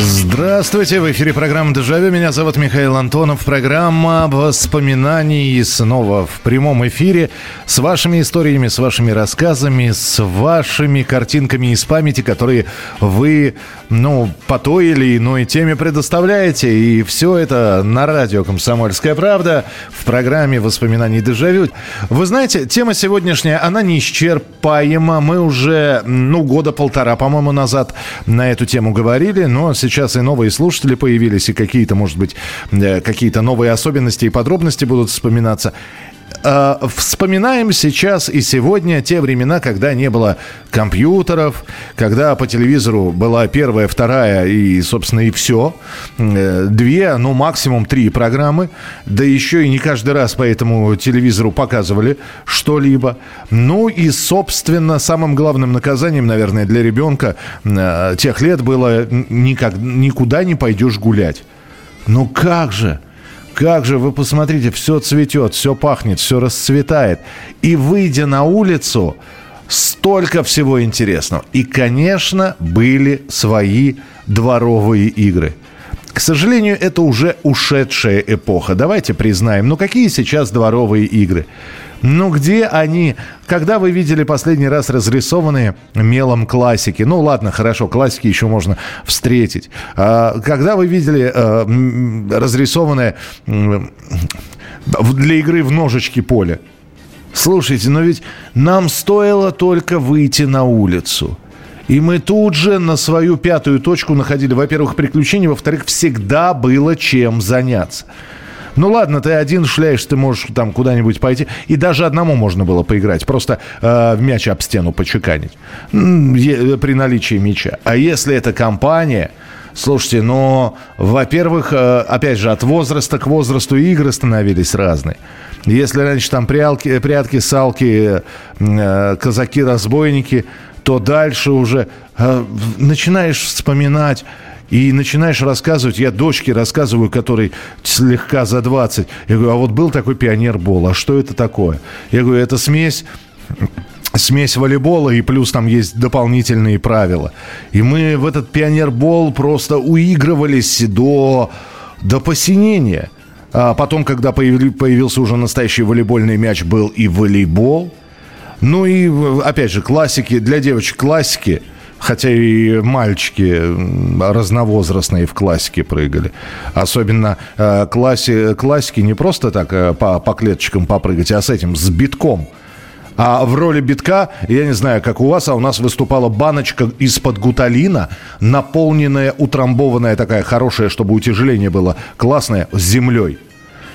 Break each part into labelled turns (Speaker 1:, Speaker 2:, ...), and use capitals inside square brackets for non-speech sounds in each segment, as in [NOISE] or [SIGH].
Speaker 1: Здравствуйте, в эфире программа «Дежавю». Меня зовут Михаил Антонов. Программа воспоминаний снова в прямом эфире с вашими историями, с вашими рассказами, с вашими картинками из памяти, которые вы, ну, по той или иной теме предоставляете. И все это на радио «Комсомольская правда» в программе воспоминаний «Дежавю». Вы знаете, тема сегодняшняя, она неисчерпаема. Мы уже, ну, года полтора, по-моему, назад на эту тему говорили, но сейчас и новые слушатели появились, и какие-то, может быть, э, какие-то новые особенности и подробности будут вспоминаться. Э, вспоминаем сейчас и сегодня те времена, когда не было компьютеров, когда по телевизору была первая, вторая и, собственно, и все. Э, две, ну, максимум три программы. Да еще и не каждый раз по этому телевизору показывали что-либо. Ну и, собственно, самым главным наказанием, наверное, для ребенка э, тех лет было никак, никуда не пойдешь гулять. Ну как же? Как же, вы посмотрите, все цветет, все пахнет, все расцветает. И выйдя на улицу, столько всего интересного. И, конечно, были свои дворовые игры. К сожалению, это уже ушедшая эпоха. Давайте признаем. Ну, какие сейчас дворовые игры? Ну, где они? Когда вы видели последний раз разрисованные мелом классики? Ну, ладно, хорошо, классики еще можно встретить. А, когда вы видели а, разрисованное для игры в ножички поле? Слушайте, но ведь нам стоило только выйти на улицу. И мы тут же на свою пятую точку находили, во-первых, приключения, во-вторых, всегда было чем заняться. Ну ладно, ты один шляешь, ты можешь там куда-нибудь пойти. И даже одному можно было поиграть. Просто э, мяч об стену почеканить. При наличии мяча. А если это компания... Слушайте, ну, во-первых, э, опять же, от возраста к возрасту игры становились разные. Если раньше там прялки, прятки, салки, э, казаки-разбойники, то дальше уже э, начинаешь вспоминать и начинаешь рассказывать, я дочке рассказываю, которой слегка за 20. Я говорю, а вот был такой пионербол, а что это такое? Я говорю, это смесь смесь волейбола, и плюс там есть дополнительные правила. И мы в этот пионербол просто уигрывались до, до посинения. А потом, когда появился уже настоящий волейбольный мяч, был и волейбол. Ну и, опять же, классики, для девочек классики – Хотя и мальчики разновозрастные в классике прыгали. Особенно э, класси, классики не просто так э, по, по клеточкам попрыгать, а с этим, с битком. А в роли битка, я не знаю, как у вас, а у нас выступала баночка из-под гуталина, наполненная, утрамбованная такая хорошая, чтобы утяжеление было классное, с землей.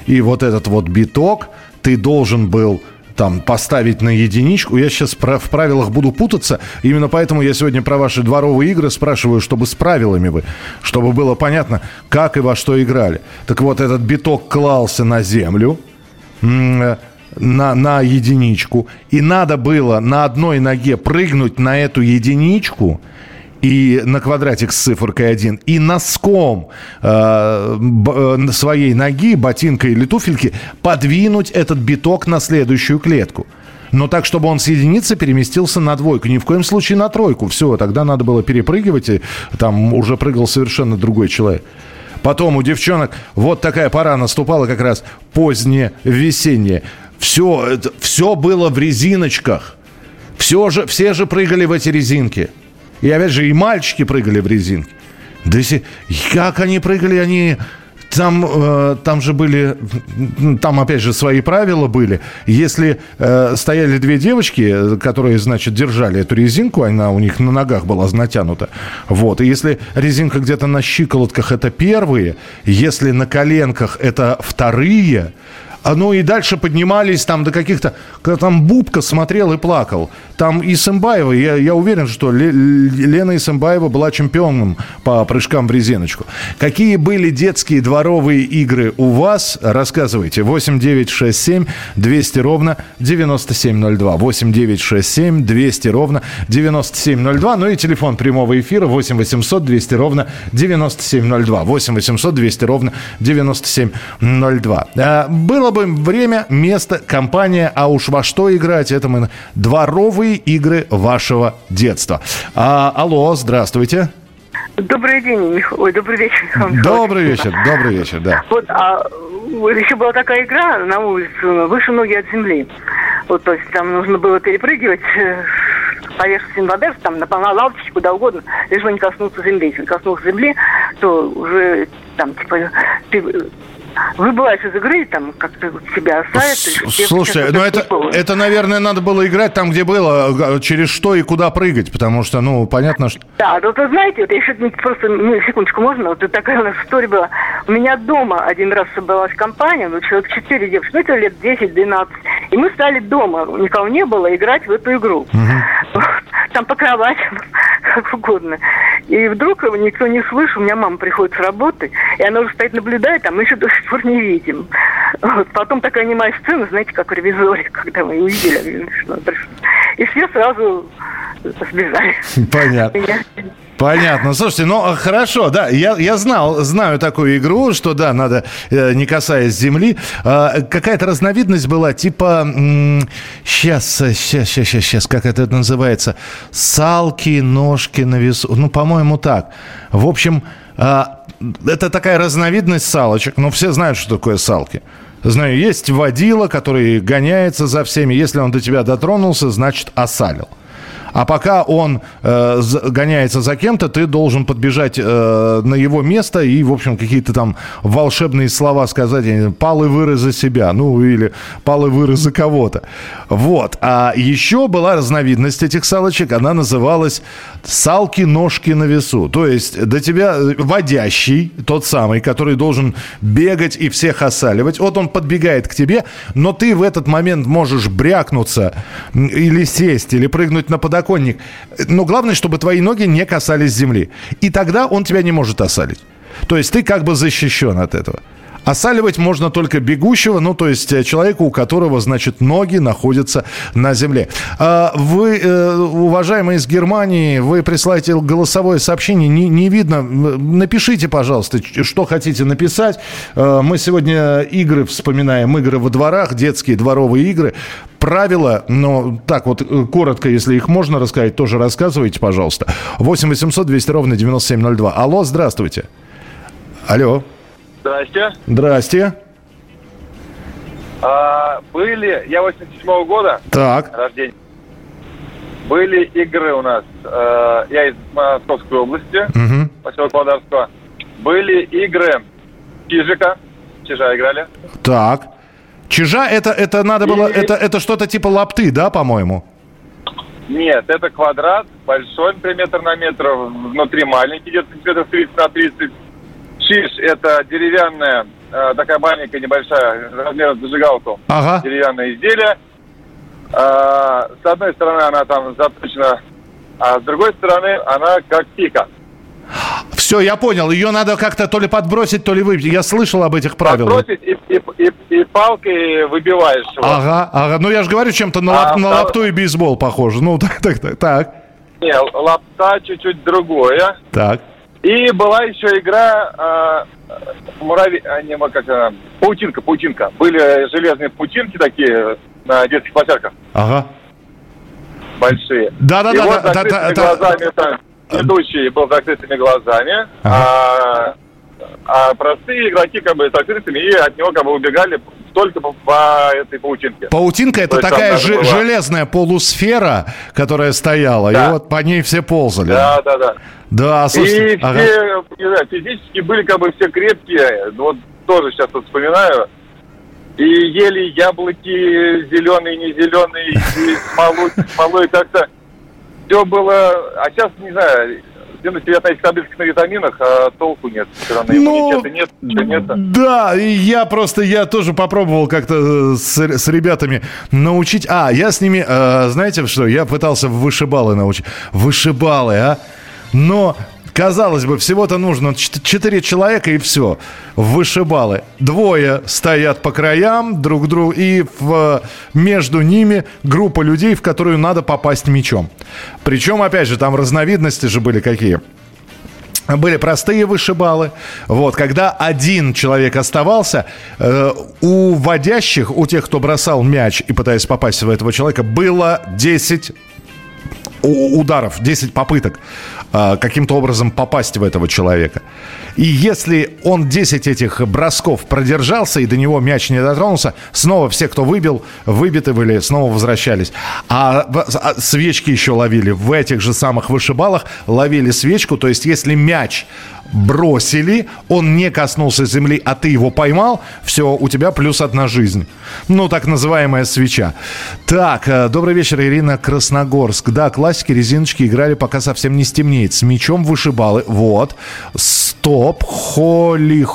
Speaker 1: И вот этот вот биток ты должен был там поставить на единичку. Я сейчас про, в правилах буду путаться. Именно поэтому я сегодня про ваши дворовые игры спрашиваю, чтобы с правилами вы, чтобы было понятно, как и во что играли. Так вот, этот биток клался на землю, на, на единичку, и надо было на одной ноге прыгнуть на эту единичку – и на квадратик с цифрой 1, и носком э, э, своей ноги, ботинка или туфельки подвинуть этот биток на следующую клетку. Но так, чтобы он с единицы переместился на двойку. Ни в коем случае на тройку. Все, тогда надо было перепрыгивать, и там уже прыгал совершенно другой человек. Потом у девчонок вот такая пора наступала как раз позднее весеннее. Все, это, все было в резиночках. Все же, все же прыгали в эти резинки. И опять же, и мальчики прыгали в резинке. Да если... Как они прыгали, они... Там, э, там же были, там опять же свои правила были. Если э, стояли две девочки, которые, значит, держали эту резинку, она у них на ногах была натянута, вот. И если резинка где-то на щиколотках, это первые, если на коленках, это вторые, А, ну и дальше поднимались там до каких-то... Когда там Бубка смотрел и плакал. Там Исымбаева, я, я уверен, что Лена Исымбаева была чемпионом по прыжкам в резиночку. Какие были детские дворовые игры у вас? Рассказывайте. 8 9 6 7 200 ровно 9702. 8 9 6 7 200 ровно 9702. Ну и телефон прямого эфира 8 800 200 ровно 9702. 8 800 200 ровно 9702. А, было бы время, место, компания, а уж во что играть, это мы дворовые игры вашего детства. А, алло, здравствуйте.
Speaker 2: Добрый день, Мих... Ой, добрый вечер,
Speaker 1: Михаил Добрый вечер, добрый вечер, да.
Speaker 2: Вот, а еще была такая игра на улице, выше ноги от земли. Вот, то есть там нужно было перепрыгивать э, поверхность инвадерс, там на, на лавочке, куда угодно, лишь бы не коснуться земли. Если коснулся земли, то уже там, типа, ты выбываешь из игры, там как-то себя оставят.
Speaker 1: Слушайте, ну это, это, наверное, надо было играть там, где было, через что и куда прыгать, потому что, ну, понятно, что...
Speaker 2: Да, вот вы знаете, вот я еще просто, ну, секундочку, можно? Вот такая у нас история была. У меня дома один раз собралась компания, ну, человек 4 девушки, ну, это лет 10-12, и мы стали дома, никого не было, играть в эту игру. Угу. Там по кроватям, [LAUGHS] как угодно. И вдруг никто не слышит, у меня мама приходит с работы, и она уже стоит, наблюдает, а мы еще до сих пор не видим. Вот. Потом такая немая сцена, знаете, как в ревизоре, [LAUGHS] когда мы увидели, что и все сразу сбежали.
Speaker 1: Понятно. Понятно. Слушайте, ну а, хорошо, да, я, я знал, знаю такую игру, что да, надо э, не касаясь земли. Э, какая-то разновидность была, типа, сейчас, сейчас, сейчас, сейчас, сейчас, как это называется, салки, ножки на весу, ну, по-моему, так. В общем, э, это такая разновидность салочек, но все знают, что такое салки. Знаю, есть водила, который гоняется за всеми. Если он до тебя дотронулся, значит, осалил. А пока он э, гоняется за кем-то, ты должен подбежать э, на его место и, в общем, какие-то там волшебные слова сказать. Палы выры за себя, ну, или палы выры за кого-то. Вот. А еще была разновидность этих салочек, она называлась салки-ножки на весу. То есть до тебя водящий, тот самый, который должен бегать и всех осаливать. Вот он подбегает к тебе, но ты в этот момент можешь брякнуться или сесть, или прыгнуть на подоконник подоконник. Но главное, чтобы твои ноги не касались земли. И тогда он тебя не может осалить. То есть ты как бы защищен от этого. Осаливать можно только бегущего, ну, то есть э, человека, у которого, значит, ноги находятся на земле. А вы, э, уважаемые из Германии, вы присылаете голосовое сообщение, не, не видно. Напишите, пожалуйста, что хотите написать. Э, мы сегодня игры вспоминаем, игры во дворах, детские дворовые игры. Правила, но так вот коротко, если их можно рассказать, тоже рассказывайте, пожалуйста. 8 800 200 ровно 9702. Алло, здравствуйте. Алло.
Speaker 3: Здрасте.
Speaker 1: Здрасте.
Speaker 3: А, были, я 87-го года.
Speaker 1: Так.
Speaker 3: Рождения. Были игры у нас. Э, я из Московской области, угу. поселок Володарского. Были игры Чижика. Чижа играли.
Speaker 1: Так. Чижа это, это надо было, И... это, это что-то типа лапты, да, по-моему?
Speaker 3: Нет, это квадрат, большой, метр на метр, внутри маленький, где-то сантиметров 30 на 30 Чиж – это деревянная, э, такая маленькая, небольшая, размером зажигалку. Ага. Деревянное изделие. Э, с одной стороны она там заточена, а с другой стороны она как пика.
Speaker 1: Все, я понял. Ее надо как-то то ли подбросить, то ли выбить. Я слышал об этих правилах.
Speaker 3: Подбросить и, и, и, и палкой выбиваешь его.
Speaker 1: Ага, ага. Ну я же говорю, чем-то на, а, лап, на лапту и бейсбол похоже. Ну, так, [LAUGHS] так, так. так.
Speaker 3: Не, лапта чуть-чуть другое.
Speaker 1: Так.
Speaker 3: И была еще игра э, муравей, а, не, как, э, паутинка, паутинка. Были железные паутинки такие на детских площадках.
Speaker 1: Ага.
Speaker 3: Большие.
Speaker 1: Да, да,
Speaker 3: и
Speaker 1: да.
Speaker 3: Вот
Speaker 1: да,
Speaker 3: закрытыми да, глазами да. там ведущий был закрытыми глазами, ага. а, а простые игроки как бы с открытыми и от него как бы убегали только по, по этой паутинке.
Speaker 1: Паутинка это такая ж, была... железная полусфера, которая стояла, да. и вот по ней все ползали.
Speaker 3: Да, да, да.
Speaker 1: Да,
Speaker 3: слушайте. И ага. все, не знаю, физически были как бы все крепкие. Вот тоже сейчас вот вспоминаю. И ели яблоки зеленые, не зеленые, и смолу, смолой как-то. Все было... А сейчас, не знаю, Один сидят на этих таблетках на витаминах, а толку нет. Все равно
Speaker 1: Ну,
Speaker 3: нет, нет.
Speaker 1: Да, и я просто, я тоже попробовал как-то с, с ребятами научить. А, я с ними, э, знаете что, я пытался вышибалы научить. Вышибалы, а? Но Казалось бы, всего-то нужно 4 человека и все. Вышибалы. Двое стоят по краям друг другу, и в, между ними группа людей, в которую надо попасть мячом. Причем, опять же, там разновидности же были какие были простые вышибалы. Вот, когда один человек оставался, э, у водящих, у тех, кто бросал мяч и пытаясь попасть в этого человека, было 10 ударов, 10 попыток э, каким-то образом попасть в этого человека. И если он 10 этих бросков продержался и до него мяч не дотронулся, снова все, кто выбил, выбиты были, снова возвращались. А, а свечки еще ловили. В этих же самых вышибалах ловили свечку. То есть если мяч бросили, он не коснулся земли, а ты его поймал, все, у тебя плюс одна жизнь. Ну, так называемая свеча. Так, э, добрый вечер, Ирина Красногорск. Да, классики, резиночки играли, пока совсем не стемнеет. С мячом вышибалы. Вот. Стоп. Холи-хол...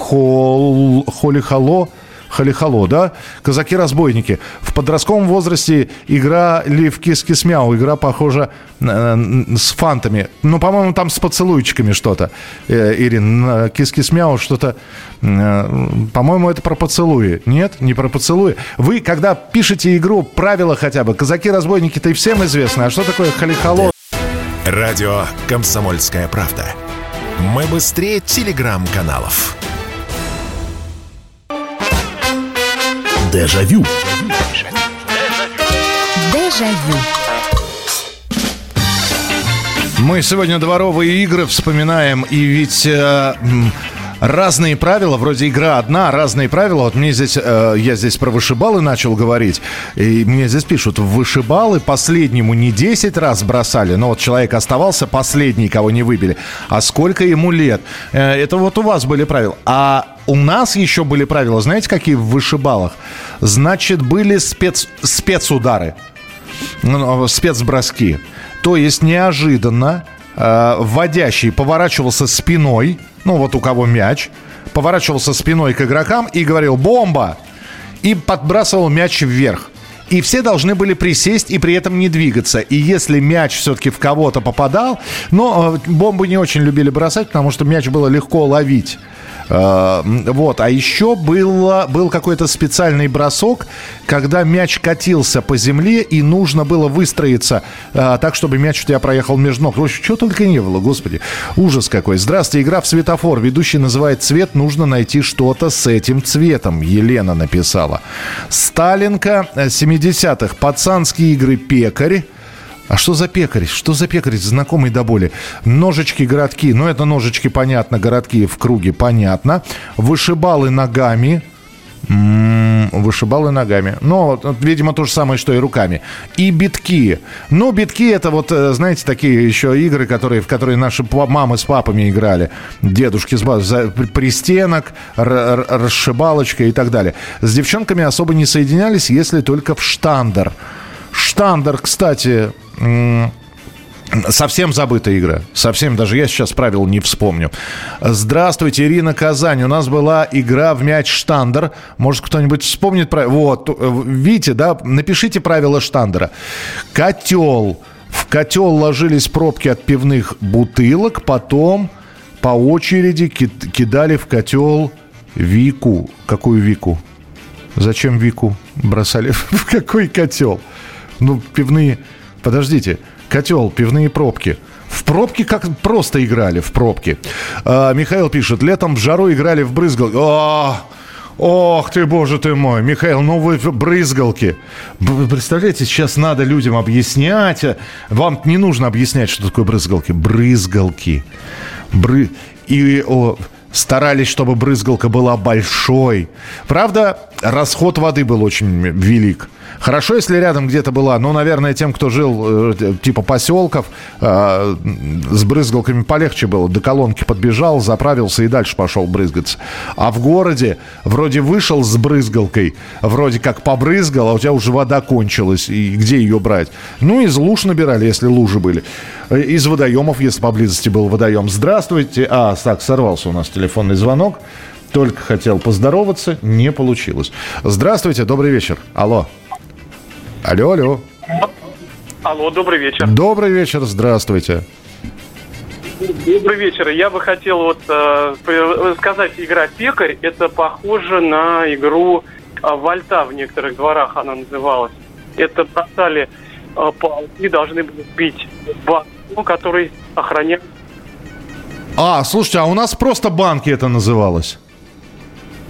Speaker 1: Холи-хало. Халихало, да? Казаки-разбойники. В подростковом возрасте играли в кис-кис-мяу. Игра похожа э, с фантами. Ну, по-моему, там с поцелуйчиками что-то. Э, Ирин, кис-кис-мяу что-то... Э, по-моему, это про поцелуи. Нет, не про поцелуи. Вы, когда пишете игру, правила хотя бы. Казаки-разбойники-то и всем известно. А что такое халихало?
Speaker 4: Радио «Комсомольская правда». Мы быстрее телеграм-каналов.
Speaker 5: Дежавю.
Speaker 1: Дежавю. Мы сегодня дворовые игры вспоминаем, и ведь э, разные правила, вроде игра одна, разные правила. Вот мне здесь, э, я здесь про вышибалы начал говорить, и мне здесь пишут, вышибалы последнему не 10 раз бросали, но вот человек оставался последний, кого не выбили, а сколько ему лет. Э, это вот у вас были правила. А у нас еще были правила, знаете, какие в вышибалах? Значит, были спец, спецудары, ну, спецброски. То есть неожиданно э, вводящий поворачивался спиной, ну вот у кого мяч, поворачивался спиной к игрокам и говорил «бомба!» и подбрасывал мяч вверх. И все должны были присесть и при этом не двигаться. И если мяч все-таки в кого-то попадал, но э, бомбы не очень любили бросать, потому что мяч было легко ловить. Э, вот. А еще было, был какой-то специальный бросок, когда мяч катился по земле, и нужно было выстроиться э, так, чтобы мяч у тебя проехал между ног. В общем, что только не было, господи. Ужас какой. Здравствуйте, игра в светофор. Ведущий называет цвет, нужно найти что-то с этим цветом. Елена написала. Сталинка 70-х. Э, Пацанские игры «Пекарь». А что за пекарь? Что за пекарь? Знакомый до боли. Ножички городки. Ну, это ножички, понятно. Городки в круге, понятно. Вышибалы ногами. М-м, вышибалы ногами. Ну, видимо, то же самое, что и руками. И битки. Ну, битки это вот, э, знаете, такие еще игры, которые, в которые наши мамы с папами играли. Дедушки с бабушкой. Пристенок, расшибалочка и так далее. С девчонками особо не соединялись, если только в штандер. Штандер, кстати, Совсем забытая игра. Совсем, даже я сейчас правил не вспомню. Здравствуйте, Ирина Казань. У нас была игра в мяч штандер. Может, кто-нибудь вспомнит про... Вот, видите, да? Напишите правила штандера. Котел. В котел ложились пробки от пивных бутылок. Потом по очереди кидали в котел Вику. Какую Вику? Зачем Вику бросали? [LAUGHS] В какой котел? Ну, пивные... Подождите, котел, пивные пробки. В пробки как просто играли, в пробки. А, Михаил пишет, летом в жару играли в брызгалки. О, Ох ты, боже ты мой, Михаил, ну вы брызгалки. Представляете, сейчас надо людям объяснять. Вам не нужно объяснять, что такое брызгалки. Брызгалки. Бры... И о, старались, чтобы брызгалка была большой. Правда, расход воды был очень велик. Хорошо, если рядом где-то была, ну, наверное, тем, кто жил э, типа поселков, э, с брызгалками полегче было. До колонки подбежал, заправился и дальше пошел брызгаться. А в городе вроде вышел с брызгалкой, вроде как побрызгал, а у тебя уже вода кончилась. И где ее брать? Ну, из луж набирали, если лужи были. Э, из водоемов, если поблизости был водоем. Здравствуйте. А, так, сорвался у нас телефонный звонок. Только хотел поздороваться, не получилось. Здравствуйте, добрый вечер. Алло. Алло, алло.
Speaker 5: Алло, добрый вечер.
Speaker 1: Добрый вечер, здравствуйте.
Speaker 5: Добрый вечер. Я бы хотел вот э, сказать, игра «Пекарь» это похоже на игру э, «Вольта» в некоторых дворах она называлась. Это бросали э, палки, должны были бить банку, который охранял.
Speaker 1: А, слушайте, а у нас просто банки это называлось.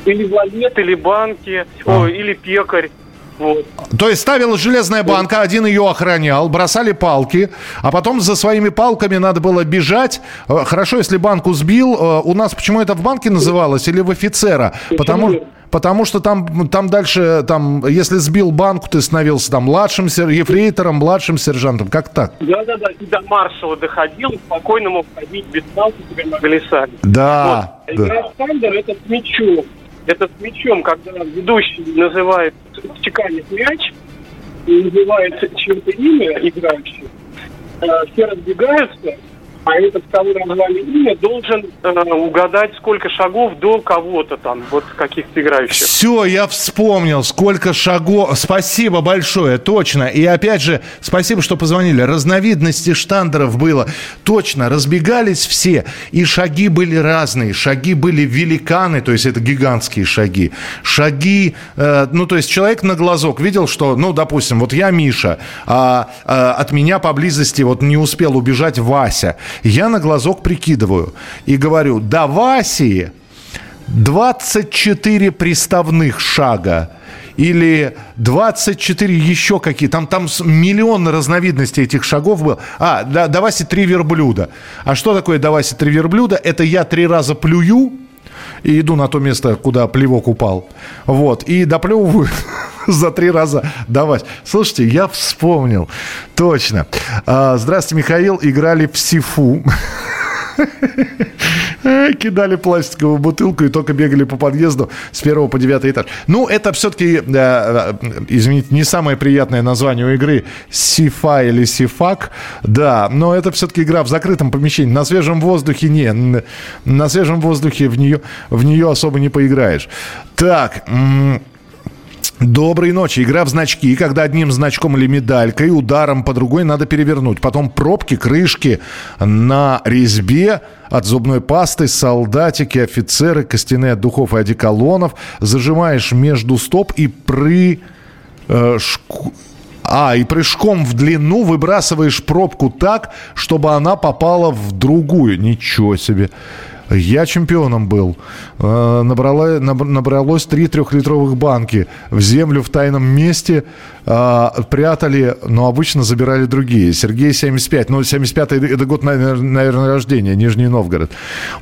Speaker 5: Или валет, или банки, а. о, или пекарь.
Speaker 1: Вот. То есть ставилась железная банка, один ее охранял, бросали палки, а потом за своими палками надо было бежать. Э, хорошо, если банку сбил. Э, у нас почему это в банке называлось или в офицера? Потому, потому что там, там дальше, там, если сбил банку, ты становился там младшим ефрейтором, младшим сержантом. Как так?
Speaker 5: Да-да-да, и до маршала доходил, спокойно мог ходить без палки, тебя могли сами.
Speaker 1: Да.
Speaker 5: Вот. Да. это с мячом это с мячом, когда ведущий называет, чеканит мяч, и называет чье-то имя играющий, э, все разбегаются, а этот, кого назвали имя, должен э, угадать, сколько шагов до кого-то там, вот каких-то играющих.
Speaker 1: Все, я вспомнил, сколько шагов. Спасибо большое, точно. И опять же, спасибо, что позвонили. Разновидностей штандеров было. Точно, разбегались все, и шаги были разные. Шаги были великаны, то есть это гигантские шаги. Шаги, э, ну, то есть человек на глазок видел, что, ну, допустим, вот я Миша, а, а от меня поблизости вот не успел убежать Вася. Я на глазок прикидываю и говорю, до Васи 24 приставных шага или 24 еще какие. Там, там миллион разновидностей этих шагов было. А, до, до Васи три верблюда. А что такое до Васи три верблюда? Это я три раза плюю, и иду на то место, куда плевок упал. Вот. И доплевываю [LAUGHS] [LAUGHS] за три раза давать. Слушайте, я вспомнил. Точно. А, здравствуйте, Михаил. Играли в Сифу. [LAUGHS] Кидали пластиковую бутылку и только бегали по подъезду с первого по девятый этаж. Ну, это все-таки, э, извините, не самое приятное название у игры Сифа или Сифак. Да, но это все-таки игра в закрытом помещении. На свежем воздухе не. На свежем воздухе в нее, в нее особо не поиграешь. Так, Доброй ночи. Игра в значки, когда одним значком или медалькой, ударом по другой надо перевернуть. Потом пробки, крышки на резьбе от зубной пасты, солдатики, офицеры, костяные от духов и одеколонов. Зажимаешь между стоп и при... Э, шку... А, и прыжком в длину выбрасываешь пробку так, чтобы она попала в другую. Ничего себе. Я чемпионом был. Э, набрала, набралось три трехлитровых банки. В землю в тайном месте э, прятали, но обычно забирали другие. Сергей 75. Ну, 75 это год, наверное, рождения, Нижний Новгород.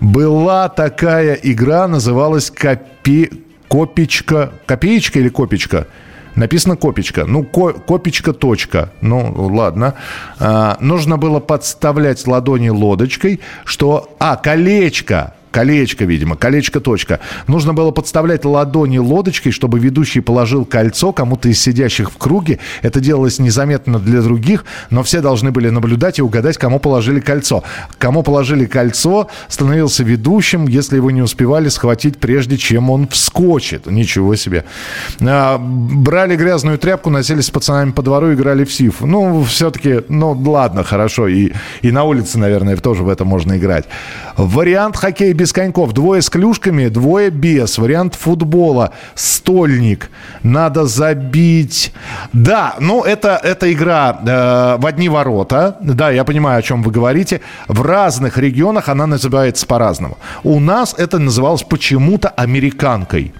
Speaker 1: Была такая игра, называлась Копи... Копичка. Копеечка или Копичка? Написано копечка. Ну, ко, копечка, точка. Ну, ладно. А, нужно было подставлять ладони лодочкой, что... А, колечко. Колечко, видимо, колечко точка. Нужно было подставлять ладони лодочкой, чтобы ведущий положил кольцо кому-то из сидящих в круге. Это делалось незаметно для других, но все должны были наблюдать и угадать, кому положили кольцо. Кому положили кольцо, становился ведущим, если его не успевали схватить, прежде чем он вскочит. Ничего себе. А, брали грязную тряпку, носились с пацанами по двору, играли в сиф. Ну, все-таки, ну, ладно, хорошо. И, и на улице, наверное, тоже в это можно играть. Вариант хоккей без без коньков. Двое с клюшками, двое без. Вариант футбола. Стольник. Надо забить. Да, ну это, это игра э, в одни ворота. Да, я понимаю, о чем вы говорите. В разных регионах она называется по-разному. У нас это называлось почему-то американкой.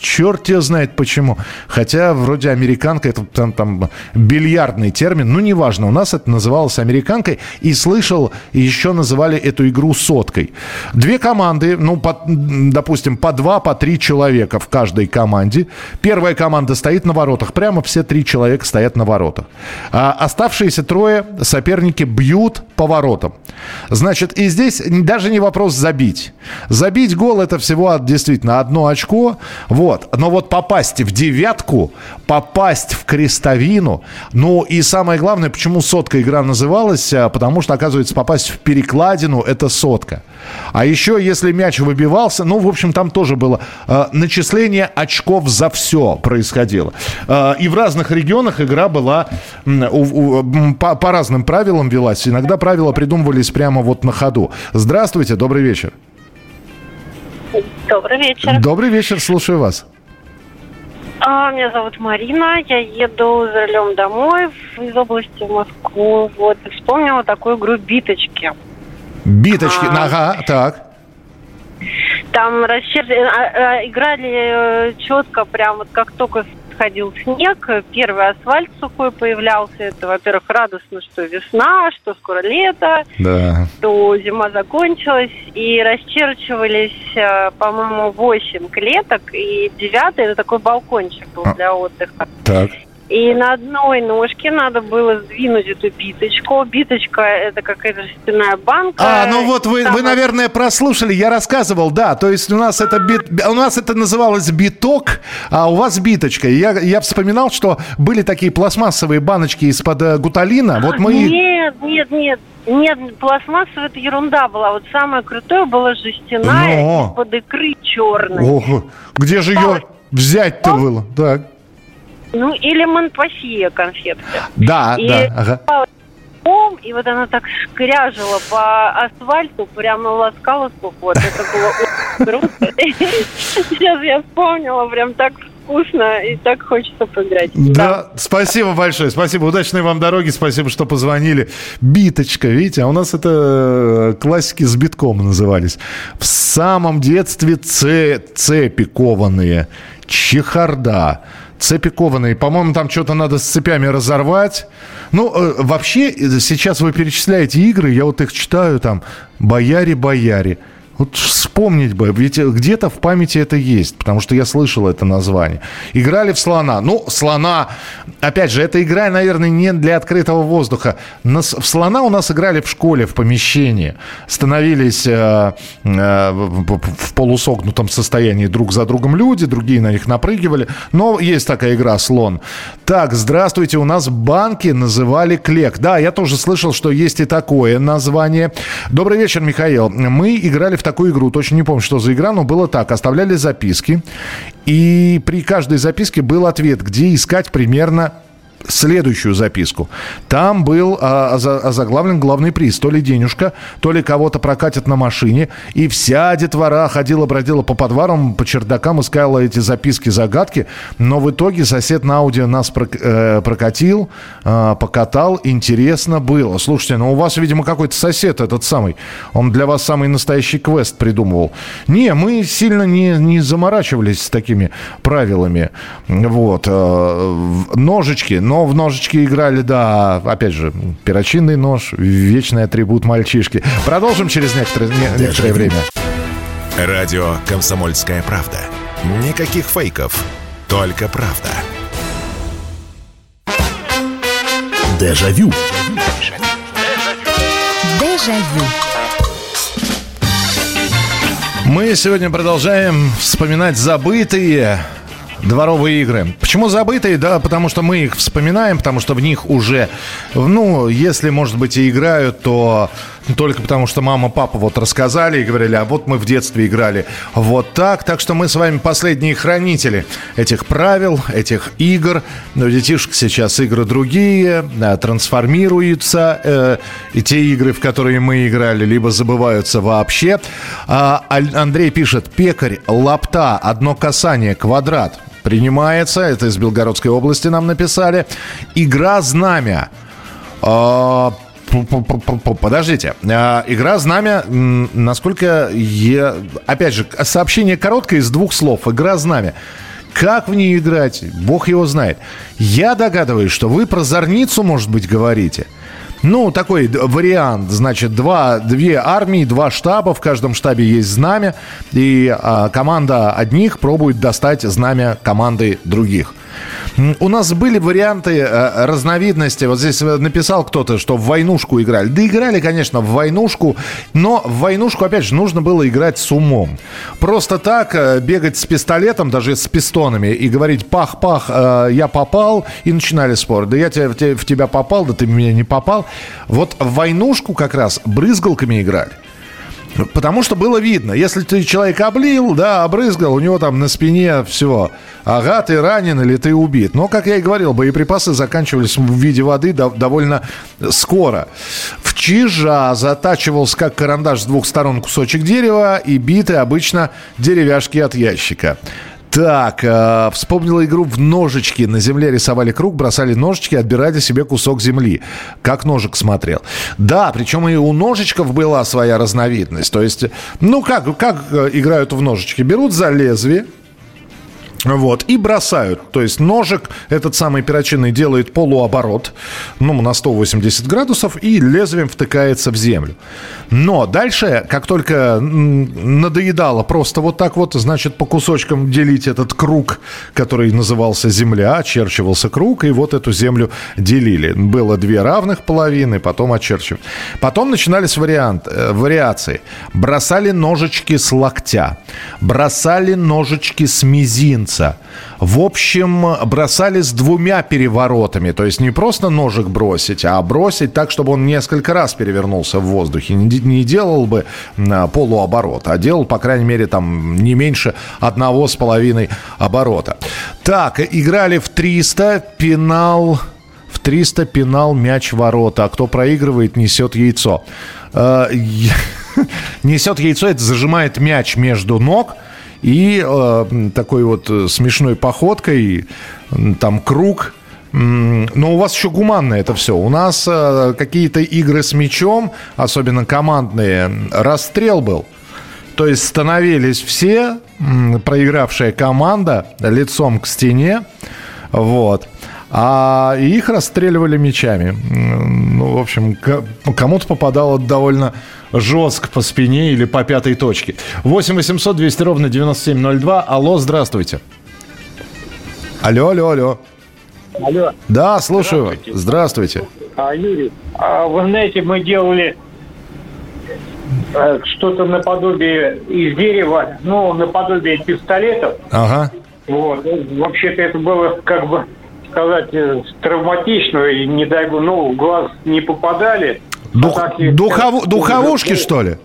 Speaker 1: Черт ее знает почему. Хотя вроде американка, это там, там бильярдный термин, ну неважно. У нас это называлось американкой. И слышал, еще называли эту игру соткой. Две команды, ну, по, допустим, по два, по три человека в каждой команде. Первая команда стоит на воротах. Прямо все три человека стоят на воротах. А оставшиеся трое соперники бьют по воротам. Значит, и здесь даже не вопрос забить. Забить гол это всего действительно одно очко. Вот. Но вот попасть в девятку, попасть в крестовину, ну и самое главное, почему сотка игра называлась, а, потому что, оказывается, попасть в перекладину – это сотка. А еще, если мяч выбивался, ну, в общем, там тоже было э, начисление очков за все происходило. Э, и в разных регионах игра была у, у, по, по разным правилам велась. Иногда правила придумывались прямо вот на ходу. Здравствуйте, добрый вечер.
Speaker 6: Добрый вечер.
Speaker 1: Добрый вечер, слушаю вас.
Speaker 6: А, меня зовут Марина, я еду за рулем домой из области в Москву. Вот, и вспомнила такую игру «Биточки».
Speaker 1: «Биточки», а, ага, так.
Speaker 6: Там расчер... а, а, играли э, четко, прям вот как только сходил снег, первый асфальт сухой появлялся. Это, во-первых, радостно, что весна, что скоро лето,
Speaker 1: да.
Speaker 6: что зима закончилась. И расчерчивались, э, по-моему, 8 клеток, и девятый это такой балкончик был а, для отдыха.
Speaker 1: Так.
Speaker 6: И на одной ножке надо было сдвинуть эту биточку. Биточка – это какая-то жестяная банка.
Speaker 1: А, ну вот вы, вы, наверное, прослушали, я рассказывал, да. То есть у нас это, бит, у нас это называлось биток, а у вас биточка. Я, я вспоминал, что были такие пластмассовые баночки из-под э, гуталина. Вот мы...
Speaker 6: Нет, нет, нет. Нет, пластмассовая это ерунда была. Вот самое крутое было жестяная Но... из-под икры черной.
Speaker 1: Ого, где же ее взять-то было? Так.
Speaker 6: Ну, или Монпассия конфетки.
Speaker 1: Да,
Speaker 6: и
Speaker 1: да. Ага.
Speaker 6: И вот она так шкряжила по асфальту, прямо ласкала слух. Вот, это было очень круто. [LAUGHS] Сейчас я вспомнила, прям так вкусно и так хочется поиграть.
Speaker 1: Да, да, спасибо большое, спасибо, удачной вам дороги, спасибо, что позвонили. Биточка, видите, а у нас это э, классики с битком назывались. В самом детстве цепи кованые, чехарда, цепи кованые. По-моему, там что-то надо с цепями разорвать. Ну, э, вообще, э, сейчас вы перечисляете игры, я вот их читаю, там, «Бояре-бояре». Вот вспомнить бы, ведь где-то в памяти это есть, потому что я слышал это название. Играли в слона. Ну, слона, опять же, эта игра, наверное, не для открытого воздуха. Нас, в слона у нас играли в школе, в помещении. Становились э, э, в полусогнутом состоянии друг за другом люди, другие на них напрыгивали. Но есть такая игра «Слон». Так, здравствуйте, у нас банки называли клек. Да, я тоже слышал, что есть и такое название. Добрый вечер, Михаил. Мы играли в такую игру, точно не помню, что за игра, но было так. Оставляли записки, и при каждой записке был ответ, где искать примерно следующую записку. Там был а, озаглавлен главный приз. То ли денежка, то ли кого-то прокатят на машине. И вся детвора ходила-бродила по подвалам, по чердакам, искала эти записки, загадки. Но в итоге сосед на аудио нас э, прокатил, э, покатал. Интересно было. Слушайте, ну у вас, видимо, какой-то сосед этот самый. Он для вас самый настоящий квест придумывал. Не, мы сильно не, не заморачивались с такими правилами. Вот. Э, ножички. Но но в ножички играли, да, опять же, перочинный нож, вечный атрибут мальчишки. Продолжим через некоторое, не, некоторое время.
Speaker 4: Радио «Комсомольская правда». Никаких фейков, только правда.
Speaker 7: Дежавю.
Speaker 4: Дежавю.
Speaker 1: Мы сегодня продолжаем вспоминать забытые Дворовые игры. Почему забытые? Да, потому что мы их вспоминаем, потому что в них уже, ну, если, может быть, и играют, то только потому, что мама, папа вот рассказали и говорили, а вот мы в детстве играли вот так. Так что мы с вами последние хранители этих правил, этих игр. Но детишек сейчас игры другие, да, трансформируются. Э, и те игры, в которые мы играли, либо забываются вообще. А, Андрей пишет, пекарь, лапта, одно касание, квадрат принимается. Это из Белгородской области нам написали. Игра «Знамя». А, Подождите. А, игра «Знамя», насколько я... Опять же, сообщение короткое из двух слов. Игра «Знамя». Как в нее играть, бог его знает. Я догадываюсь, что вы про зорницу, может быть, говорите. Ну, такой вариант. Значит, два, две армии, два штаба. В каждом штабе есть знамя. И а, команда одних пробует достать знамя команды других. У нас были варианты э, разновидности. Вот здесь написал кто-то, что в войнушку играли. Да играли, конечно, в войнушку, но в войнушку, опять же, нужно было играть с умом. Просто так э, бегать с пистолетом, даже с пистонами, и говорить «пах-пах, э, я попал», и начинали спор. Да я тебя, в тебя попал, да ты меня не попал. Вот в войнушку как раз брызгалками играли. Потому что было видно, если ты человека облил, да, обрызгал, у него там на спине все. Ага, ты ранен или ты убит. Но, как я и говорил, боеприпасы заканчивались в виде воды довольно скоро. В чижа затачивался как карандаш с двух сторон кусочек дерева и биты обычно деревяшки от ящика. Так, э, вспомнила игру в ножички. На земле рисовали круг, бросали ножички, отбирали себе кусок земли. Как ножик смотрел. Да, причем и у ножичков была своя разновидность. То есть, ну как, как э, играют в ножички? Берут за лезвие, вот, и бросают. То есть ножик этот самый перочинный делает полуоборот, ну, на 180 градусов, и лезвием втыкается в землю. Но дальше, как только надоедало просто вот так вот, значит, по кусочкам делить этот круг, который назывался земля, очерчивался круг, и вот эту землю делили. Было две равных половины, потом очерчивали. Потом начинались варианты, э, вариации. Бросали ножички с локтя, бросали ножички с мизинца, мизинца. В общем, бросали с двумя переворотами. То есть не просто ножик бросить, а бросить так, чтобы он несколько раз перевернулся в воздухе. Не делал бы полуоборот, а делал, по крайней мере, там не меньше одного с половиной оборота. Так, играли в 300, пенал... В 300 пенал мяч ворота. А кто проигрывает, несет яйцо. Э, [LAUGHS] несет яйцо, это зажимает мяч между ног – и э, такой вот э, смешной походкой, там круг, но у вас еще гуманно это все. У нас э, какие-то игры с мячом, особенно командные, расстрел был. То есть становились все, проигравшая команда, лицом к стене. Вот а их расстреливали мечами. Ну, в общем, кому-то попадало довольно жестко по спине или по пятой точке. 8 800 200 ровно 9702. Алло, здравствуйте. Алло, алло, алло.
Speaker 8: Алло.
Speaker 1: Да, слушаю. Здравствуйте. здравствуйте.
Speaker 8: А, Юрий, а, вы знаете, мы делали э, что-то наподобие из дерева, ну, наподобие пистолетов.
Speaker 1: Ага.
Speaker 8: Вот. Вообще-то это было как бы сказать э, травматично, и не дай бог, ну, в глаз не попадали.
Speaker 1: Дух, атаки, духов, духовушки, что ли?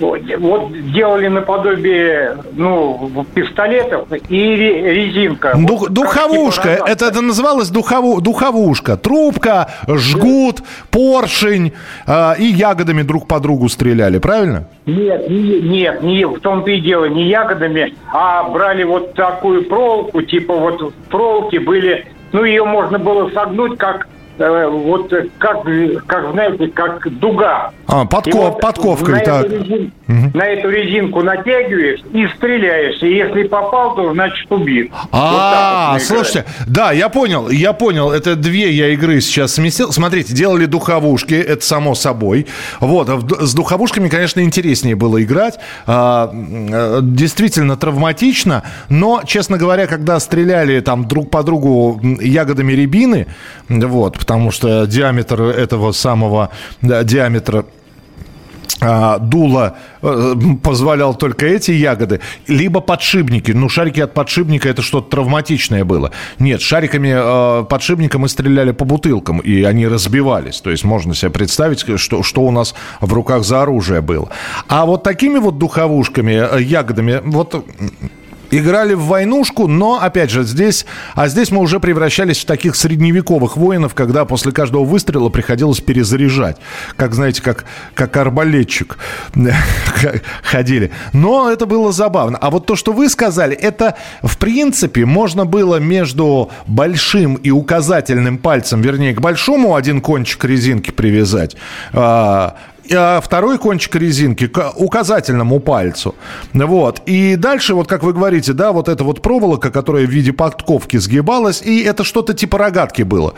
Speaker 8: вот делали наподобие, ну, пистолетов и резинка.
Speaker 1: Дух, вот, духовушка, типа это, это называлось духову, духовушка. Трубка, жгут, поршень э, и ягодами друг по другу стреляли, правильно?
Speaker 8: Нет, не, нет, не, в том-то и дело, не ягодами, а брали вот такую проволоку, типа вот в проволоке были, ну, ее можно было согнуть, как вот как, как знаете, как дуга.
Speaker 1: А, подков, вот подковкой, на так.
Speaker 8: Эту резин, угу. На эту резинку натягиваешь и стреляешь. И если попал, то значит убит.
Speaker 1: А, вот вот слушайте, да, я понял, я понял. Это две я игры сейчас сместил. Смотрите, делали духовушки, это само собой. Вот, а с духовушками, конечно, интереснее было играть. А, э, действительно травматично, но, честно говоря, когда стреляли там друг по другу ягодами рябины, вот, потому что диаметр этого самого диаметра дула э, позволял только эти ягоды, либо подшипники. Ну, шарики от подшипника это что-то травматичное было. Нет, шариками э, подшипника мы стреляли по бутылкам, и они разбивались. То есть можно себе представить, что, что у нас в руках за оружие было. А вот такими вот духовушками, э, ягодами, вот Играли в войнушку, но, опять же, здесь... А здесь мы уже превращались в таких средневековых воинов, когда после каждого выстрела приходилось перезаряжать. Как, знаете, как, как арбалетчик [LAUGHS] ходили. Но это было забавно. А вот то, что вы сказали, это, в принципе, можно было между большим и указательным пальцем, вернее, к большому один кончик резинки привязать, а, а второй кончик резинки к указательному пальцу. Вот. И дальше, вот как вы говорите, да, вот эта вот проволока, которая в виде подковки сгибалась, и это что-то типа рогатки было.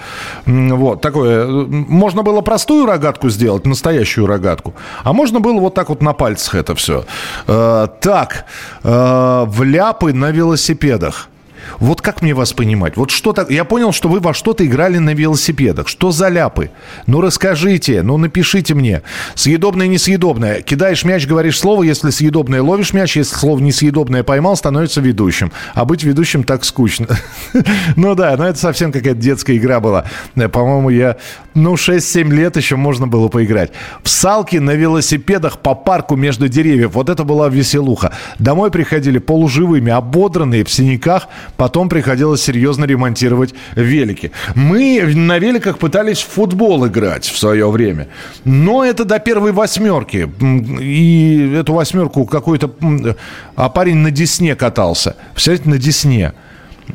Speaker 1: Вот, такое. Можно было простую рогатку сделать, настоящую рогатку, а можно было вот так вот на пальцах это все. Э, так, э, вляпы на велосипедах. Вот как мне вас понимать? Вот что так? Я понял, что вы во что-то играли на велосипедах. Что за ляпы? Ну расскажите, ну напишите мне. Съедобное, несъедобное. Кидаешь мяч, говоришь слово, если съедобное, ловишь мяч, если слово несъедобное поймал, становится ведущим. А быть ведущим так скучно. [LAUGHS] Ну да, но это совсем какая-то детская игра была. Э, по-моему, я, ну, 6-7 лет еще можно было поиграть. В салки на велосипедах по парку между деревьев. Вот это была веселуха. Домой приходили полуживыми, ободранные, в синяках, Потом приходилось серьезно ремонтировать велики. Мы на великах пытались в футбол играть в свое время. Но это до первой восьмерки. И эту восьмерку какой-то... А парень на Десне катался. Представляете, на Десне.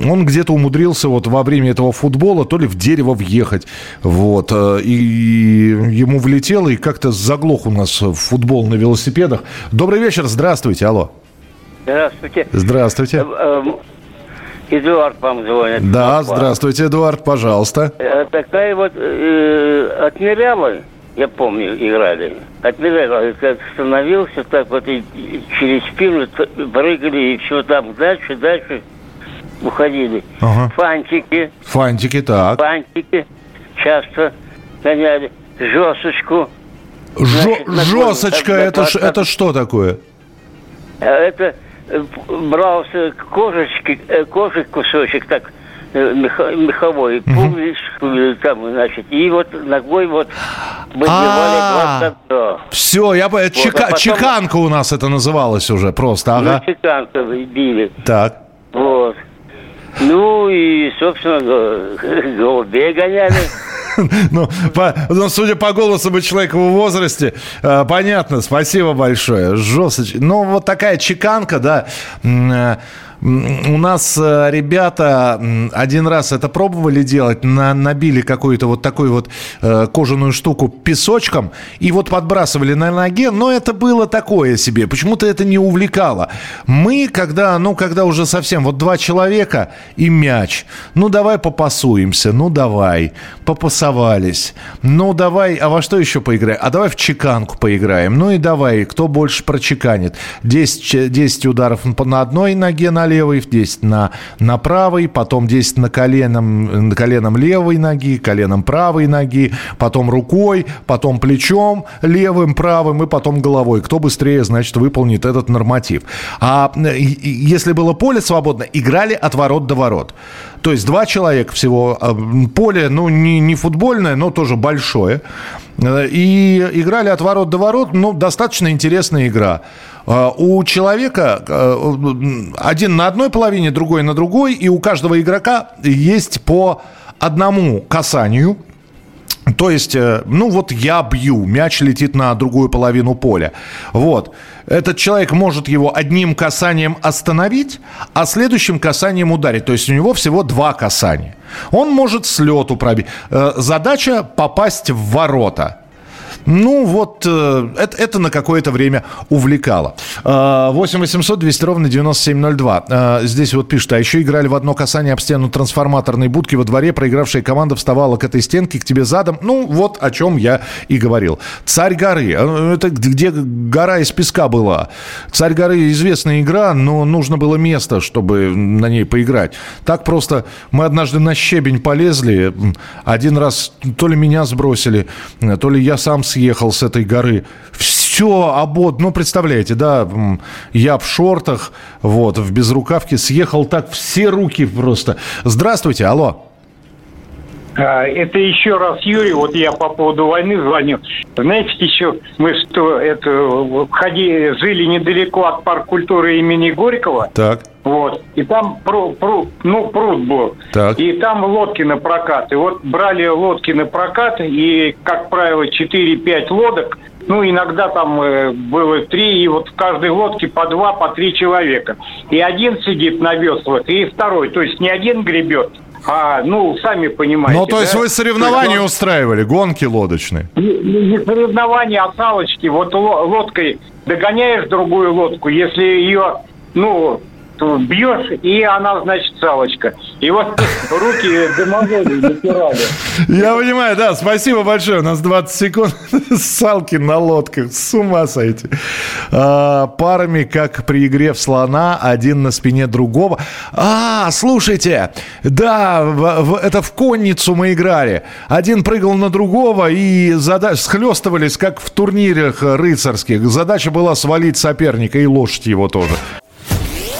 Speaker 1: Он где-то умудрился вот во время этого футбола то ли в дерево въехать, вот, э, и ему влетело, и как-то заглох у нас футбол на велосипедах. Добрый вечер, здравствуйте, алло.
Speaker 9: Здравствуйте.
Speaker 1: Здравствуйте. Э,
Speaker 9: Эдуард вам звонит.
Speaker 1: Да, Москва. здравствуйте, Эдуард, пожалуйста.
Speaker 9: Э, такая вот э, от я помню, играли. От Ныряла как становился, так вот и через спину прыгали, и все там дальше, дальше уходили. Ага. Фантики.
Speaker 1: Фантики, так.
Speaker 9: Фантики часто гоняли. Жесочку.
Speaker 1: Жесочка, это, это что такое?
Speaker 9: Это брался кожечки, э, кожик кусочек так э, меховой, пуговичку там, значит, и вот ногой вот
Speaker 1: выбивали два Все, я понял. Чека, а чеканка у нас это называлось уже просто, ага.
Speaker 9: Ну, чеканка били.
Speaker 1: Так.
Speaker 9: Вот. Ну и, собственно, голубей гоняли. [LAUGHS] [LAUGHS]
Speaker 1: Ну, по, ну, судя по голосу бы человека в возрасте, э, понятно, спасибо большое. Жесточе. Ну, вот такая чеканка, да. У нас э, ребята один раз это пробовали делать, на, набили какую-то вот такую вот э, кожаную штуку песочком и вот подбрасывали на ноге, но это было такое себе. Почему-то это не увлекало. Мы, когда, ну, когда уже совсем вот два человека и мяч, ну, давай попасуемся, ну, давай, попасовались, ну, давай, а во что еще поиграем? А давай в чеканку поиграем, ну, и давай, кто больше прочеканит. 10, 10 ударов на одной ноге, на левой, 10 на, на правой, потом 10 на коленом, на коленом левой ноги, коленом правой ноги, потом рукой, потом плечом левым, правым и потом головой. Кто быстрее, значит, выполнит этот норматив. А если было поле свободно, играли от ворот до ворот. То есть два человека всего. А, поле, ну, не, не футбольное, но тоже большое. И играли от ворот до ворот. Ну, достаточно интересная игра. А, у человека э, один на одной половине, другой на другой, и у каждого игрока есть по одному касанию. То есть, э, ну вот я бью, мяч летит на другую половину поля. Вот. Этот человек может его одним касанием остановить, а следующим касанием ударить. То есть у него всего два касания. Он может с лету пробить. Э, задача попасть в ворота. Ну, вот э, это, это на какое-то время увлекало. Э, 8 800 200 ровно 9702. Э, здесь вот пишут, а еще играли в одно касание об стену трансформаторной будки во дворе. Проигравшая команда вставала к этой стенке, к тебе задом. Ну, вот о чем я и говорил. Царь горы. Э, это где гора из песка была. Царь горы известная игра, но нужно было место, чтобы на ней поиграть. Так просто мы однажды на щебень полезли. Один раз то ли меня сбросили, то ли я сам съехал съехал с этой горы. Все, обод, ну, представляете, да, я в шортах, вот, в безрукавке съехал так, все руки просто. Здравствуйте, алло.
Speaker 8: А, это еще раз Юрий, вот я по поводу войны звоню. Знаете, еще мы что, это, ходи, жили недалеко от парк культуры имени Горького.
Speaker 1: Так.
Speaker 8: Вот. И там пру, пру, ну, пруд был.
Speaker 1: Так.
Speaker 8: И там лодки на прокат. И вот брали лодки на прокат, и, как правило, 4-5 лодок. Ну, иногда там э, было три, и вот в каждой лодке по два, по три человека. И один сидит на веслах, и второй. То есть не один гребет, а, ну, сами понимаете.
Speaker 1: Ну, то есть
Speaker 8: да?
Speaker 1: вы соревнования
Speaker 8: есть
Speaker 1: устраивали, гонки лодочные?
Speaker 8: не, не соревнования, а салочки. Вот ло- лодкой догоняешь другую лодку, если ее, ну, бьешь, и она, значит, салочка. И вот руки дымоводы натирали.
Speaker 1: Я понимаю, да, спасибо большое. У нас 20 секунд. [LAUGHS] Салки на лодках. С ума сойти. А, парами, как при игре в слона, один на спине другого. А, слушайте, да, в- в- это в конницу мы играли. Один прыгал на другого и зада- схлестывались, как в турнирах рыцарских. Задача была свалить соперника и лошадь его тоже.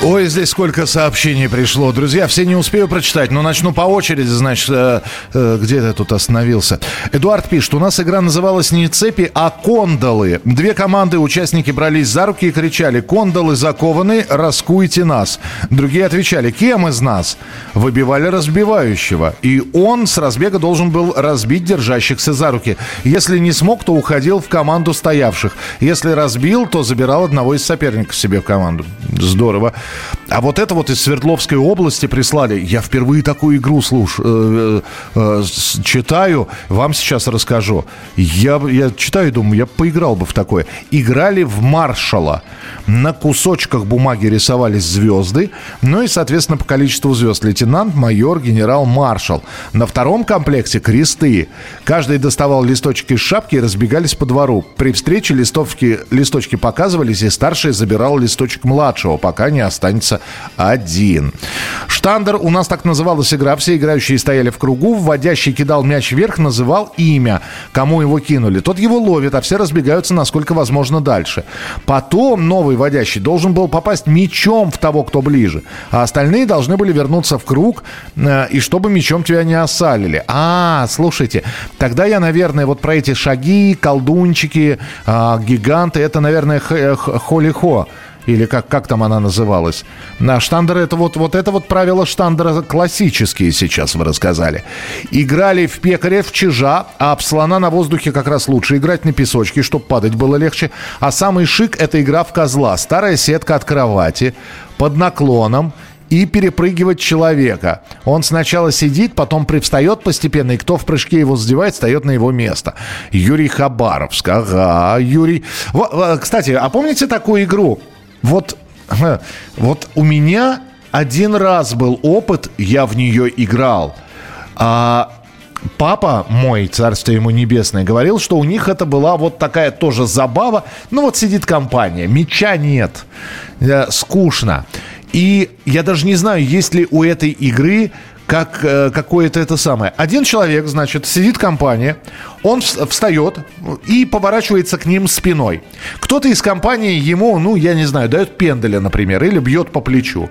Speaker 1: Ой, здесь сколько сообщений пришло. Друзья, все не успею прочитать, но начну по очереди, значит, э, э, где я тут остановился. Эдуард пишет, у нас игра называлась не цепи, а кондолы. Две команды, участники брались за руки и кричали, кондолы закованы, раскуйте нас. Другие отвечали, кем из нас? Выбивали разбивающего. И он с разбега должен был разбить держащихся за руки. Если не смог, то уходил в команду стоявших. Если разбил, то забирал одного из соперников себе в команду. Здорово. А вот это вот из Свердловской области прислали. Я впервые такую игру слушаю, читаю. Вам сейчас расскажу. Я, я читаю и думаю, я поиграл бы в такое. Играли в маршала. На кусочках бумаги рисовались звезды. Ну и, соответственно, по количеству звезд. Лейтенант, майор, генерал, маршал. На втором комплекте кресты. Каждый доставал листочки из шапки и разбегались по двору. При встрече листовки, листочки показывались, и старший забирал листочек младшего, пока не останется один. Штандер, у нас так называлась игра. Все играющие стояли в кругу. Вводящий кидал мяч вверх, называл имя, кому его кинули. Тот его ловит, а все разбегаются насколько возможно дальше. Потом новый водящий должен был попасть мячом в того, кто ближе. А остальные должны были вернуться в круг, э, и чтобы мячом тебя не осалили. А, слушайте, тогда я, наверное, вот про эти шаги, колдунчики, а, гиганты, это, наверное, х- холихо или как, как там она называлась. На штандер это вот, вот это вот правила штандера классические сейчас вы рассказали. Играли в пекаря, в чижа, а об слона на воздухе как раз лучше играть на песочке, чтобы падать было легче. А самый шик – это игра в козла. Старая сетка от кровати, под наклоном, и перепрыгивать человека. Он сначала сидит, потом привстает постепенно, и кто в прыжке его задевает, встает на его место. Юрий Хабаровск. Ага, Юрий. Кстати, а помните такую игру? Вот, вот у меня один раз был опыт, я в нее играл. А папа мой, царство ему небесное, говорил, что у них это была вот такая тоже забава. Ну вот сидит компания, меча нет, э, скучно. И я даже не знаю, есть ли у этой игры как э, какое-то это самое. Один человек, значит, сидит компания, он вс- встает и поворачивается к ним спиной. Кто-то из компании ему, ну, я не знаю, дает пенделя, например, или бьет по плечу.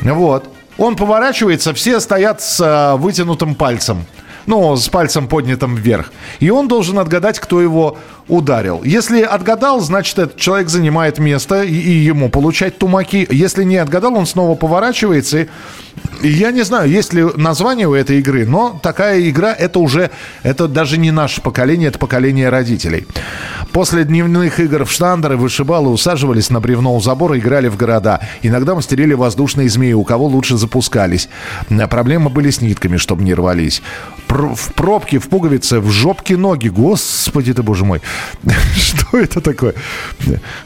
Speaker 1: Вот. Он поворачивается, все стоят с э, вытянутым пальцем. Ну, с пальцем поднятым вверх. И он должен отгадать, кто его ударил. Если отгадал, значит, этот человек занимает место, и, и ему получать тумаки. Если не отгадал, он снова поворачивается. И, и я не знаю, есть ли название у этой игры, но такая игра, это уже, это даже не наше поколение, это поколение родителей. После дневных игр в штандеры вышибалы усаживались на бревно у забора, играли в города. Иногда мастерили воздушные змеи, у кого лучше запускались. А Проблемы были с нитками, чтобы не рвались. В пробке, в пуговице, в жопке ноги. Господи ты, боже мой. [LAUGHS] Что это такое?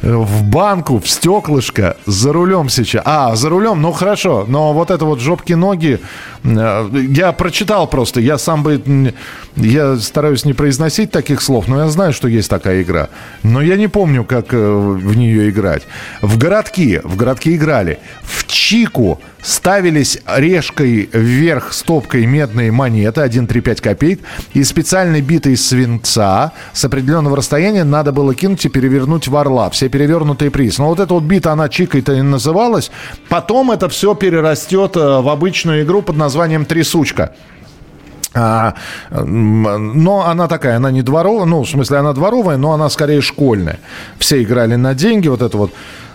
Speaker 1: В банку, в стеклышко, за рулем сейчас. А, за рулем, ну хорошо. Но вот это вот жопки ноги, э, я прочитал просто. Я сам бы, я стараюсь не произносить таких слов, но я знаю, что есть такая игра. Но я не помню, как э, в нее играть. В городки, в городки играли. В чику ставились решкой вверх стопкой медные монеты 1, 3, 5 копеек и специальной битой из свинца с определенного расстояния надо было кинуть и перевернуть в орла. Все перевернутые приз. Но вот эта вот бита, она чикой-то и называлась. Потом это все перерастет э, в обычную игру под названием «Трясучка». А, но она такая, она не дворовая, ну, в смысле, она дворовая, но она скорее школьная. Все играли на деньги, вот это вот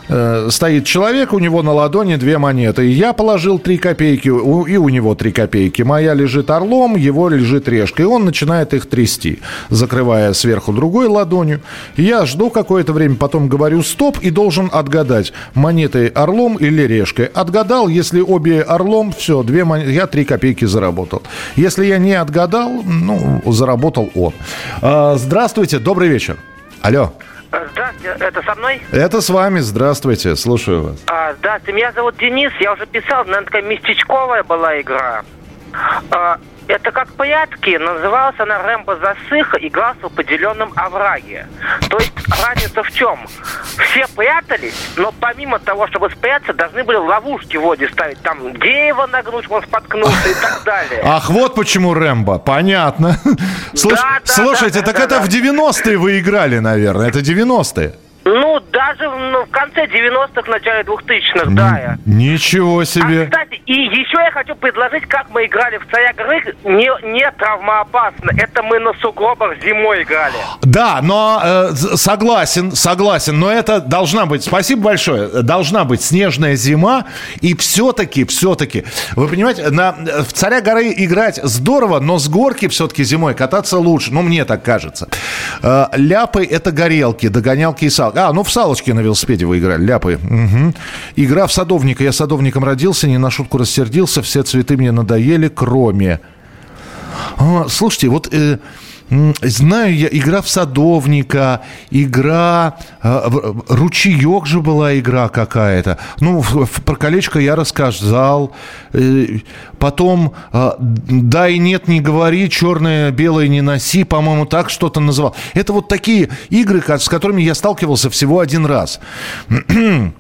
Speaker 1: Э, стоит человек, у него на ладони две монеты. Я положил три копейки, и у него три копейки. Моя лежит орлом, его лежит решкой. И он начинает их трясти, закрывая сверху другой ладонью. Я жду какое-то время, потом говорю стоп и должен отгадать, монетой орлом или решкой. Отгадал, если обе орлом, все, две монеты, я три копейки заработал. Если я не отгадал, ну, заработал он. А, здравствуйте, добрый вечер. Алло.
Speaker 10: Здравствуйте, это со мной?
Speaker 1: Это с вами, здравствуйте, слушаю вас.
Speaker 10: А, здравствуйте, меня зовут Денис, я уже писал, наверное, такая местечковая была игра. А, это как прятки, называлась она Рэмбо Засыха, игрался в поделенном овраге. То есть разница в чем? Все прятались, но помимо того, чтобы спрятаться, должны были ловушки в воде ставить. Там дерево нагнуть, он споткнулся и так далее.
Speaker 1: Ах, вот почему Рэмбо, понятно. Слуш... Да, да, Слушайте, да, так это в 90-е вы играли, наверное, это 90-е.
Speaker 10: Ну, даже ну, в конце 90-х, начале 2000-х, да.
Speaker 1: Ничего себе.
Speaker 10: А, кстати, и еще я хочу предложить, как мы играли в «Царя горы», не, не травмоопасно. Это мы на сугробах зимой играли.
Speaker 1: Да, но э, согласен, согласен, но это должна быть, спасибо большое, должна быть снежная зима, и все-таки, все-таки, вы понимаете, на, в «Царя горы» играть здорово, но с горки все-таки зимой кататься лучше, ну, мне так кажется. Э, ляпы – это горелки, догонялки и сал. А, ну в салочке на велосипеде вы играли, ляпы. Угу. Игра в садовника. Я садовником родился, не на шутку рассердился. Все цветы мне надоели, кроме... А, слушайте, вот... Э, Знаю я, игра в садовника, игра... Э, ручеек же была игра какая-то. Ну, про колечко я рассказал. Э, потом э, «Да и нет, не говори», «Черное, белое не носи», по-моему, так что-то называл. Это вот такие игры, с которыми я сталкивался всего один раз. [CLEARS THROAT]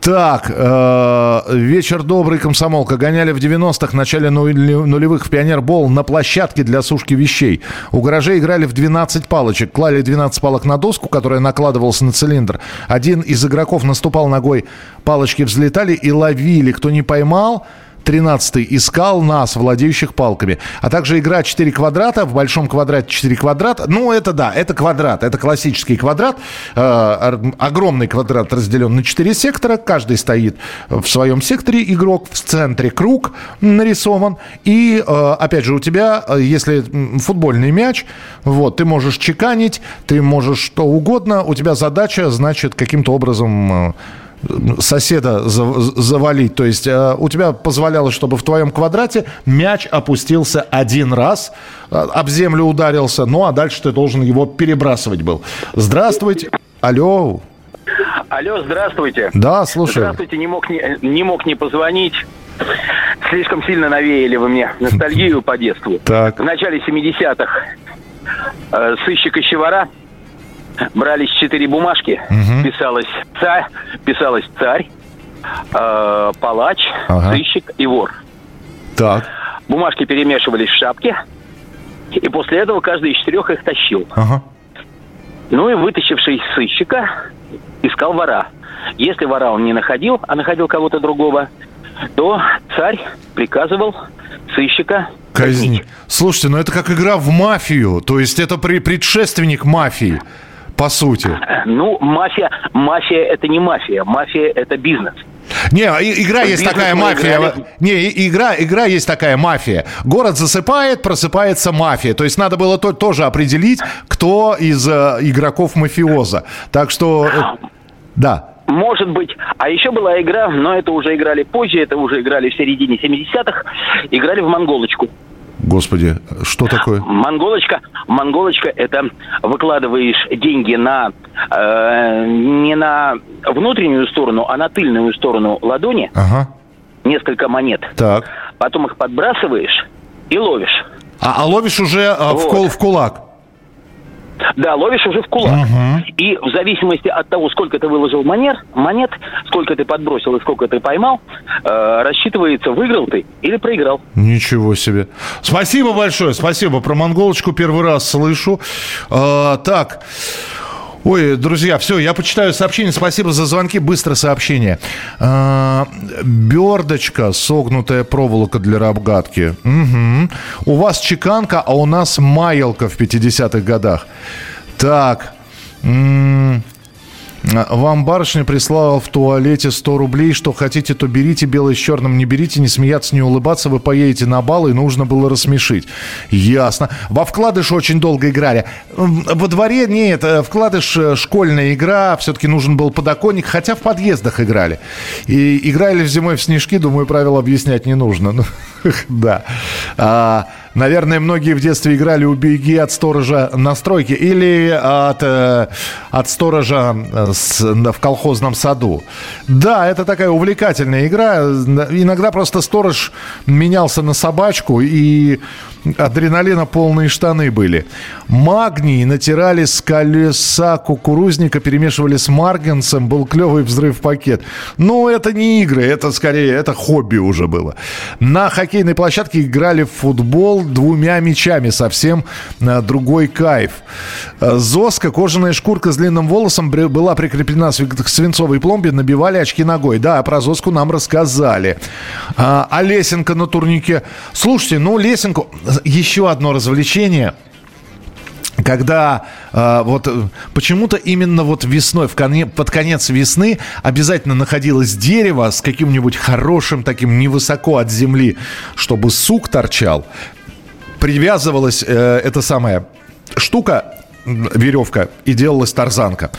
Speaker 1: Так, э, вечер добрый, комсомолка. Гоняли в 90-х, начале нулевых в Пионербол на площадке для сушки вещей. У гаражей играли в 12 палочек. Клали 12 палок на доску, которая накладывалась на цилиндр. Один из игроков наступал ногой, палочки взлетали и ловили. Кто не поймал, 13 искал нас, владеющих палками. А также игра 4 квадрата, в большом квадрате 4 квадрата. Ну, это да, это квадрат, это классический квадрат. Э, огромный квадрат разделен на 4 сектора. Каждый стоит в своем секторе. Игрок в центре круг нарисован. И, э, опять же, у тебя, э, если футбольный мяч, вот, ты можешь чеканить, ты можешь что угодно. У тебя задача, значит, каким-то образом... Соседа завалить. То есть э, у тебя позволялось, чтобы в твоем квадрате мяч опустился один раз, э, об землю ударился, ну а дальше ты должен его перебрасывать был. Здравствуйте. Алло.
Speaker 11: Алло, здравствуйте.
Speaker 1: Да, слушаю.
Speaker 11: Здравствуйте, не мог не, не мог не позвонить. Слишком сильно навеяли вы мне ностальгию по детству.
Speaker 1: Так.
Speaker 11: В начале 70-х э, сыщик и щевара брались четыре бумажки, угу. писалось царь, писалось царь, э, палач, ага. сыщик и вор.
Speaker 1: Так.
Speaker 11: Бумажки перемешивались в шапке, и после этого каждый из четырех их тащил.
Speaker 1: Ага.
Speaker 11: Ну и вытащивший сыщика искал вора. Если вора он не находил, а находил кого-то другого, то царь приказывал сыщика
Speaker 1: казнить. Слушайте, ну это как игра в мафию, то есть это предшественник мафии по сути?
Speaker 11: Ну, мафия, мафия это не мафия, мафия это бизнес.
Speaker 1: Не, игра есть такая мафия. Играли... Не, игра, игра есть такая мафия. Город засыпает, просыпается мафия. То есть надо было то, тоже определить, кто из э, игроков мафиоза. Так что, э, да.
Speaker 11: Может быть. А еще была игра, но это уже играли позже, это уже играли в середине 70-х, играли в монголочку.
Speaker 1: Господи, что такое?
Speaker 11: Монголочка, монголочка это выкладываешь деньги на э, не на внутреннюю сторону, а на тыльную сторону ладони.
Speaker 1: Ага.
Speaker 11: Несколько монет.
Speaker 1: Так.
Speaker 11: Потом их подбрасываешь и ловишь.
Speaker 1: А, а ловишь уже а, вот. в, кул, в кулак?
Speaker 11: Да, ловишь уже в кулак. Угу. И в зависимости от того, сколько ты выложил монет, монет, сколько ты подбросил и сколько ты поймал, э, рассчитывается, выиграл ты или проиграл.
Speaker 1: Ничего себе. Спасибо большое, спасибо. Про монголочку первый раз слышу. А, так. Ой, друзья, все, я почитаю сообщение. Спасибо за звонки. Быстро сообщение. А, бердочка, согнутая проволока для рабгатки. Угу. У вас чеканка, а у нас маялка в 50-х годах. Так. М- вам барышня прислала в туалете 100 рублей. Что хотите, то берите. Белое с черным не берите. Не смеяться, не улыбаться. Вы поедете на бал, и нужно было рассмешить. Ясно. Во вкладыш очень долго играли. Во дворе нет. Э, вкладыш э, школьная игра. Все-таки нужен был подоконник. Хотя в подъездах играли. И играли зимой в снежки. Думаю, правила объяснять не нужно. [LAUGHS] Ну, [LAUGHS] да. Наверное, многие в детстве играли «Убеги от сторожа на стройке» или от, э, от сторожа э, в колхозном саду. Да, это такая увлекательная игра. Иногда просто сторож менялся на собачку, и адреналина полные штаны были. Магний натирали с колеса кукурузника, перемешивали с маргенсом, был клевый взрыв-пакет. Но это не игры, это скорее, это хобби уже было. На хоккейной площадке играли в футбол двумя мячами, совсем э, другой кайф. Э, Зоска, кожаная шкурка с длинным волосом была прикреплена к свинцовой пломбе, набивали очки ногой. Да, про Зоску нам рассказали. А, а лесенка на турнике. Слушайте, ну лесенку еще одно развлечение когда э, вот почему-то именно вот весной, в коне, под конец весны обязательно находилось дерево с каким-нибудь хорошим таким невысоко от земли, чтобы сук торчал. Привязывалась э, эта самая штука веревка и делалась тарзанка.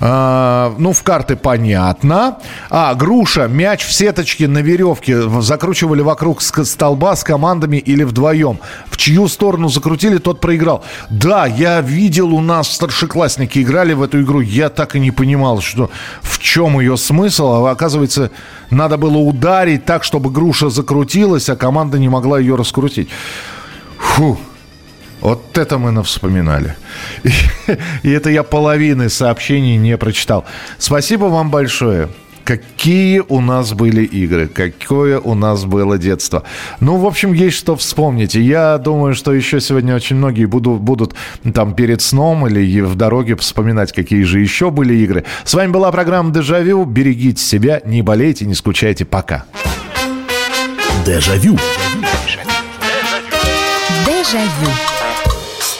Speaker 1: А, ну, в карты понятно. А, груша, мяч в сеточке на веревке закручивали вокруг столба с командами или вдвоем. В чью сторону закрутили, тот проиграл. Да, я видел у нас старшеклассники играли в эту игру. Я так и не понимал, что в чем ее смысл. А оказывается, надо было ударить так, чтобы груша закрутилась, а команда не могла ее раскрутить. Фух. Вот это мы навспоминали. И, и это я половины сообщений не прочитал. Спасибо вам большое. Какие у нас были игры, какое у нас было детство. Ну, в общем, есть что вспомнить. И я думаю, что еще сегодня очень многие будут, будут там перед сном или в дороге вспоминать, какие же еще были игры. С вами была программа «Дежавю». Берегите себя, не болейте, не скучайте. Пока.
Speaker 7: Дежавю. Дежавю.